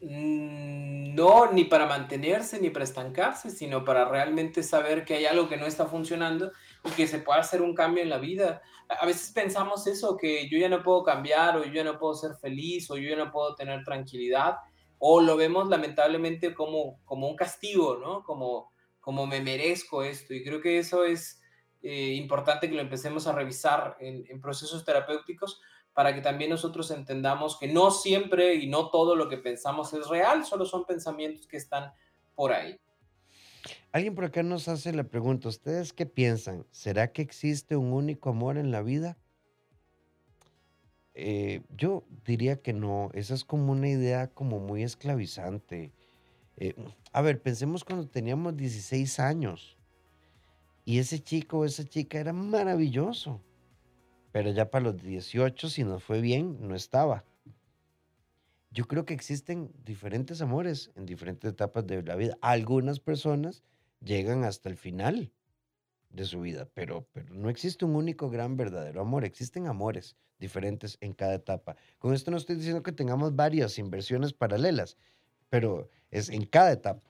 Mm, no, ni para mantenerse, ni para estancarse, sino para realmente saber que hay algo que no está funcionando y que se puede hacer un cambio en la vida. A veces pensamos eso, que yo ya no puedo cambiar, o yo ya no puedo ser feliz, o yo ya no puedo tener tranquilidad, o lo vemos lamentablemente como, como un castigo, ¿no? Como, como me merezco esto. Y creo que eso es, eh, importante que lo empecemos a revisar en, procesos terapéuticos para que también nosotros entendamos que no siempre y no todo lo que pensamos es real, solo son pensamientos que están por ahí. Alguien por acá nos hace la pregunta, ¿ustedes qué piensan? ¿Será que existe un único amor en la vida? Eh, yo diría que no, esa es como una idea como muy esclavizante. Eh, a ver, pensemos cuando teníamos 16 años y ese chico o esa chica era maravilloso, pero ya para los 18, si nos fue bien, no estaba. Yo creo que existen diferentes amores en diferentes etapas de la vida. Algunas personas llegan hasta el final de su vida, pero, pero no existe un único gran verdadero amor, existen amores diferentes en cada etapa. Con esto no estoy diciendo que tengamos varias inversiones paralelas, pero es en cada etapa.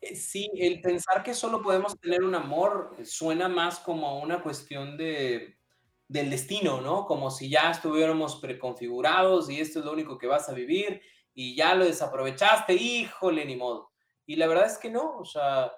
Eh, sí, el pensar que solo podemos tener un amor eh, suena más como una cuestión de, del destino, ¿no? Como si ya estuviéramos preconfigurados y esto es lo único que vas a vivir y ya lo desaprovechaste, híjole, ni modo. Y la verdad es que no, o sea,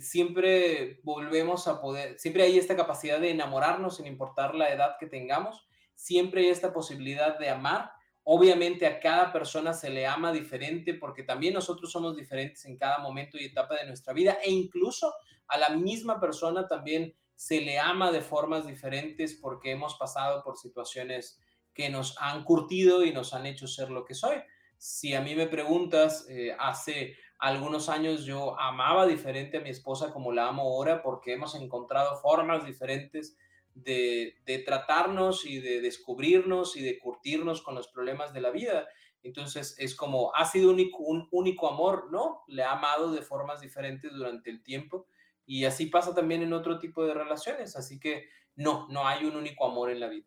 siempre volvemos a poder, siempre hay esta capacidad de enamorarnos sin importar la edad que tengamos, siempre hay esta posibilidad de amar. Obviamente a cada persona se le ama diferente porque también nosotros somos diferentes en cada momento y etapa de nuestra vida e incluso a la misma persona también se le ama de formas diferentes porque hemos pasado por situaciones que nos han curtido y nos han hecho ser lo que soy. Si a mí me preguntas, eh, hace algunos años yo amaba diferente a mi esposa como la amo ahora porque hemos encontrado formas diferentes de, tratarnos y de descubrirnos y de curtirnos con los problemas de la vida. Entonces es como, ha sido único, un único amor, ¿no? Le ha amado de formas diferentes durante el tiempo y así pasa también en otro tipo de relaciones. Así que no, no hay un único amor en la vida.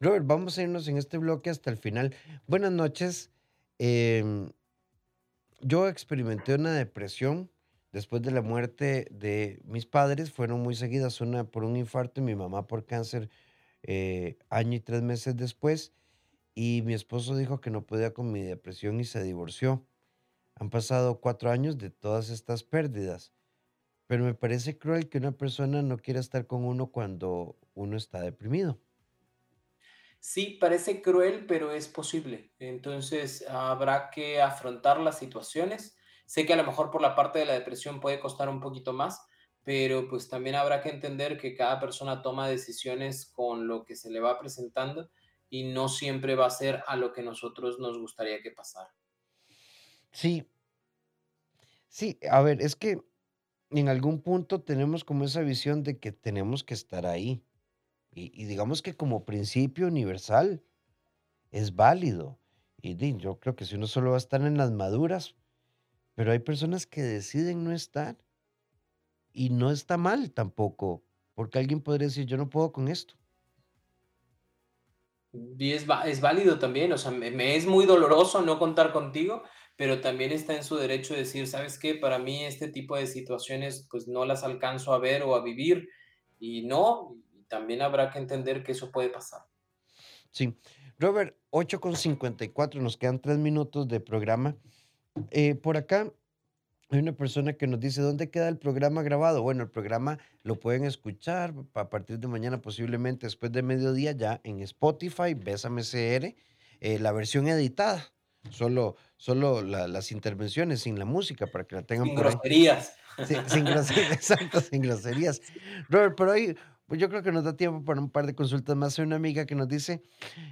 Robert, vamos a irnos en este bloque hasta el final. Buenas noches. Eh, yo experimenté una depresión después de la muerte de mis padres. Fueron muy seguidas, una por un infarto y mi mamá por cáncer eh, año y tres meses después. Y mi esposo dijo que no podía con mi depresión y se divorció. Han pasado cuatro años de todas estas pérdidas. Pero me parece cruel que una persona no quiera estar con uno cuando uno está deprimido. Sí, parece cruel, pero es posible. Entonces habrá que afrontar las situaciones. Sé que a lo mejor por la parte de la depresión puede costar un poquito más, pero pues también habrá que entender que cada persona toma decisiones con lo que se le va presentando y no siempre va a ser a lo que nosotros nos gustaría que pasara. Sí, sí, a ver, es que en algún punto tenemos como esa visión de que tenemos que estar ahí. Y, digamos que como principio universal es válido. Y yo creo que si uno solo va a estar en las maduras, pero hay personas que deciden no estar. Y no está mal tampoco, porque alguien podría decir, yo no puedo con esto. Y es, es válido también, o sea, me, es muy doloroso no contar contigo, pero también está en su derecho de decir, ¿sabes qué? Para mí este tipo de situaciones pues no las alcanzo a ver o a vivir y no, también habrá que entender que eso puede pasar. Sí. Robert, 8.54, nos quedan tres minutos de programa. Eh, por acá hay una persona que nos dice, ¿dónde queda el programa grabado? Bueno, el programa lo pueden escuchar a partir de mañana, posiblemente después de mediodía, ya en Spotify, Bésame CR, eh, la versión editada. Solo, solo las intervenciones, sin la música, para que la tengan sin groserías. sin groserías, [laughs] exacto, sin groserías. Robert, pero hay pues yo creo que nos da tiempo para un par de consultas más. Hay una amiga que nos dice,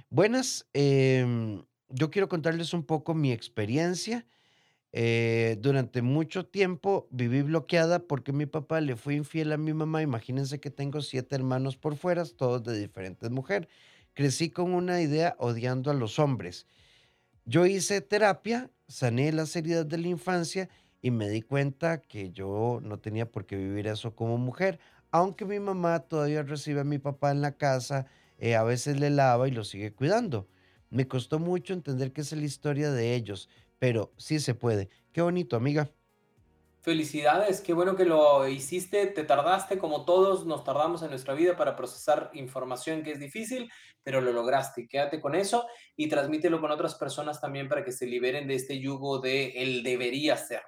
buenas, em, yo quiero contarles un poco mi experiencia. Eh, durante mucho tiempo viví bloqueada porque mi papá le fue infiel a mi mamá. Imagínense que tengo siete hermanos por fuera, todos de diferentes mujeres. Crecí con una idea odiando a los hombres. Yo hice terapia, sané las heridas de la infancia y me di cuenta que yo no tenía por qué vivir eso como mujer aunque mi mamá todavía recibe a mi papá en la casa, eh, a veces le lava y lo sigue cuidando. Me costó mucho entender que es la historia de ellos, pero sí se puede. Qué bonito, amiga. Felicidades, qué bueno que lo hiciste, te tardaste como todos nos tardamos en nuestra vida para procesar información que es difícil, pero lo lograste. Quédate con eso y transmítelo con otras personas también para que se liberen de este yugo de el debería ser.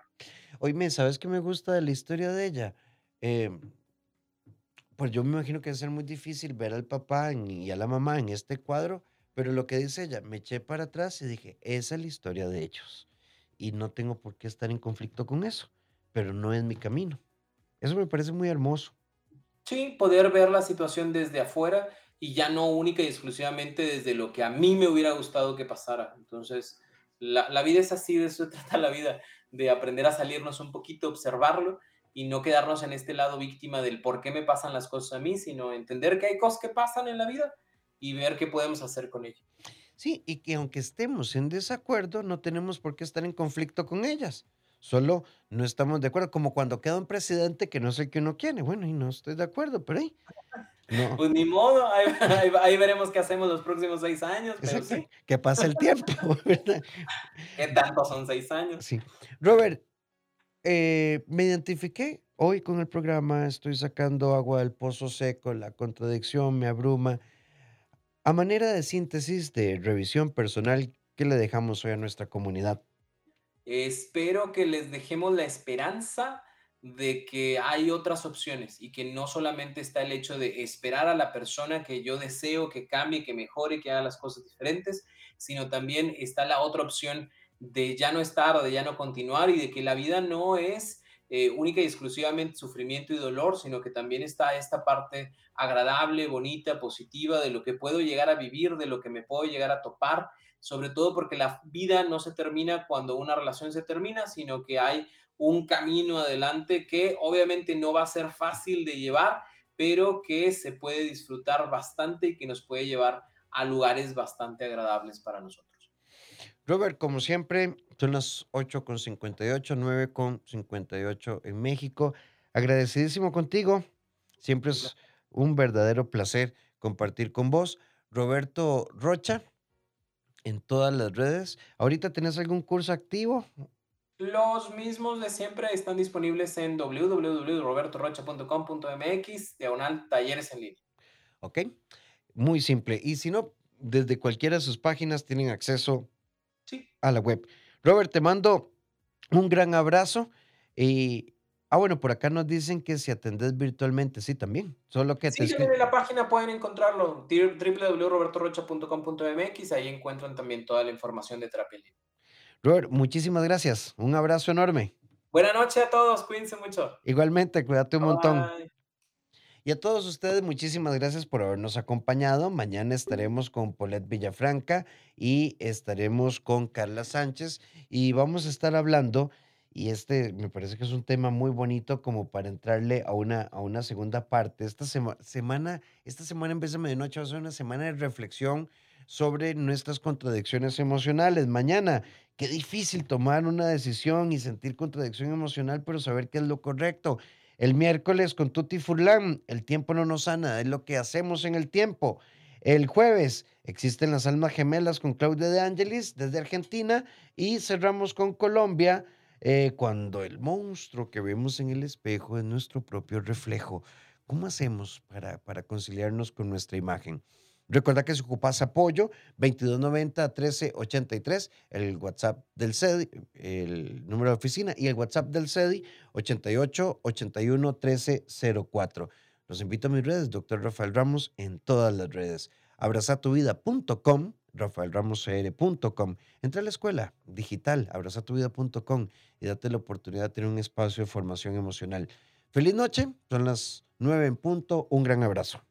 Oye, ¿sabes qué me gusta de la historia de ella? Eh, pues yo me imagino que debe ser muy difícil ver al papá y a la mamá en este cuadro, pero lo que dice ella, me eché para atrás y dije, esa es la historia de ellos. Y no tengo por qué estar en conflicto con eso, pero no es mi camino. Eso me parece muy hermoso. Sí, poder ver la situación desde afuera y ya no única y exclusivamente desde lo que a mí me hubiera gustado que pasara. Entonces, la, la vida es así, de eso [laughs] trata la vida, de aprender a salirnos un poquito, observarlo y no quedarnos en este lado víctima del por qué me pasan las cosas a mí, sino entender que hay cosas que pasan en la vida y ver qué podemos hacer con ello. Sí, y que aunque estemos en desacuerdo, no tenemos por qué estar en conflicto con ellas. Solo no estamos de acuerdo, como cuando queda un presidente que no sé qué uno quiere. Bueno, y no estoy de acuerdo, pero ahí. No. [laughs] Pues ni modo, ahí, ahí, veremos qué hacemos los próximos seis años. Pero sí. Que pasa el tiempo, [laughs] ¿verdad? [laughs] ¿Qué tanto son seis años? Sí. Robert, eh, me identifiqué hoy con el programa, estoy sacando agua del pozo seco, la contradicción me abruma. A manera de síntesis de revisión personal, ¿qué le dejamos hoy a nuestra comunidad? Espero que les dejemos la esperanza de que hay otras opciones y que no solamente está el hecho de esperar a la persona que yo deseo que cambie, que mejore, que haga las cosas diferentes, sino también está la otra opción de ya no estar o de ya no continuar y de que la vida no es eh, única y exclusivamente sufrimiento y dolor, sino que también está esta parte agradable, bonita, positiva de lo que puedo llegar a vivir, de lo que me puedo llegar a topar, sobre todo porque la vida no se termina cuando una relación se termina, sino que hay un camino adelante que obviamente no va a ser fácil de llevar, pero que se puede disfrutar bastante y que nos puede llevar a lugares bastante agradables para nosotros. Robert, como siempre, son las 8.58, 9.58 en México. Agradecidísimo contigo. Siempre es un verdadero placer compartir con vos. Roberto Rocha, en todas las redes. ¿Ahorita tenés algún curso activo? Los mismos de siempre están disponibles en www.robertorocha.com.mx, diagonal talleres en línea. Ok, muy simple. Y si no, desde cualquiera de sus páginas tienen acceso a la web. Robert, te mando un gran abrazo y Ah, bueno, por acá nos dicen que si atendés virtualmente, sí, también. Solo que sí, en la página pueden encontrarlo, www.robertorocha.com.mx, ahí encuentran también toda la información de terapia Robert, muchísimas gracias. Un abrazo enorme. Buenas noches a todos, cuídense mucho. Igualmente, cuídate un montón. Y a todos ustedes, muchísimas gracias por habernos acompañado. Mañana estaremos con Paulette Villafranca y estaremos con Carla Sánchez y vamos a estar hablando, y este me parece que es un tema muy bonito como para entrarle a una, a una segunda parte. Esta semana, esta semana en vez de medianoche va a ser una semana de reflexión sobre nuestras contradicciones emocionales. Mañana, qué difícil tomar una decisión y sentir contradicción emocional, pero saber qué es lo correcto. El miércoles con Tutti Furlan, el tiempo no nos sana, es lo que hacemos en el tiempo. El jueves existen las almas gemelas con Claudia de Angelis desde Argentina y cerramos con Colombia eh, cuando el monstruo que vemos en el espejo es nuestro propio reflejo. ¿Cómo hacemos para, para conciliarnos con nuestra imagen? Recuerda que si ocupas apoyo, 2290-1383, el WhatsApp del CEDI, el número de oficina, y el WhatsApp del CEDI, 88-81-1304. Los invito a mis redes, Dr. Rafael Ramos, en todas las redes. abrazatuvida.com, rafaelramoscr.com. Entra a la escuela digital, abrazatuvida.com, y date la oportunidad de tener un espacio de formación emocional. Feliz noche, son las nueve en punto, un gran abrazo.